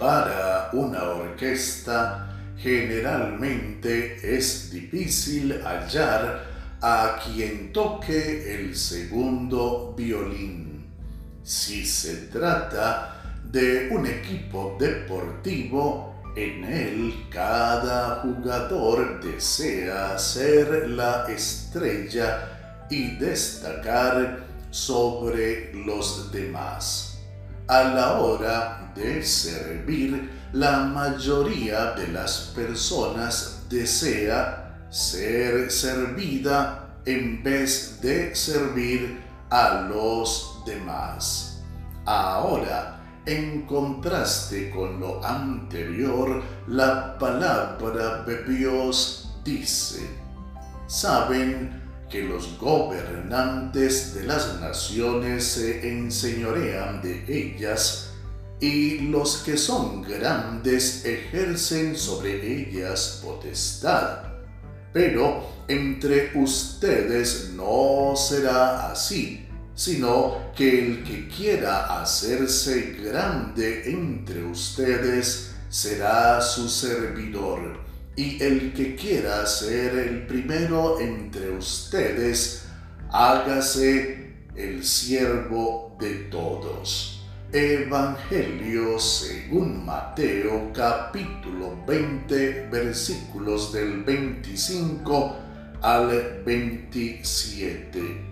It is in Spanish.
Para una orquesta generalmente es difícil hallar a quien toque el segundo violín. Si se trata de un equipo deportivo, en él cada jugador desea ser la estrella y destacar sobre los demás. A la hora de servir, la mayoría de las personas desea ser servida en vez de servir a los demás. Ahora, en contraste con lo anterior, la palabra de Dios dice, ¿saben que los gobernantes de las naciones se enseñorean de ellas y los que son grandes ejercen sobre ellas potestad. Pero entre ustedes no será así, sino que el que quiera hacerse grande entre ustedes será su servidor y el que quiera ser el primero entre ustedes, hágase el siervo de todos. Evangelio según Mateo capítulo 20 versículos del 25 al 27.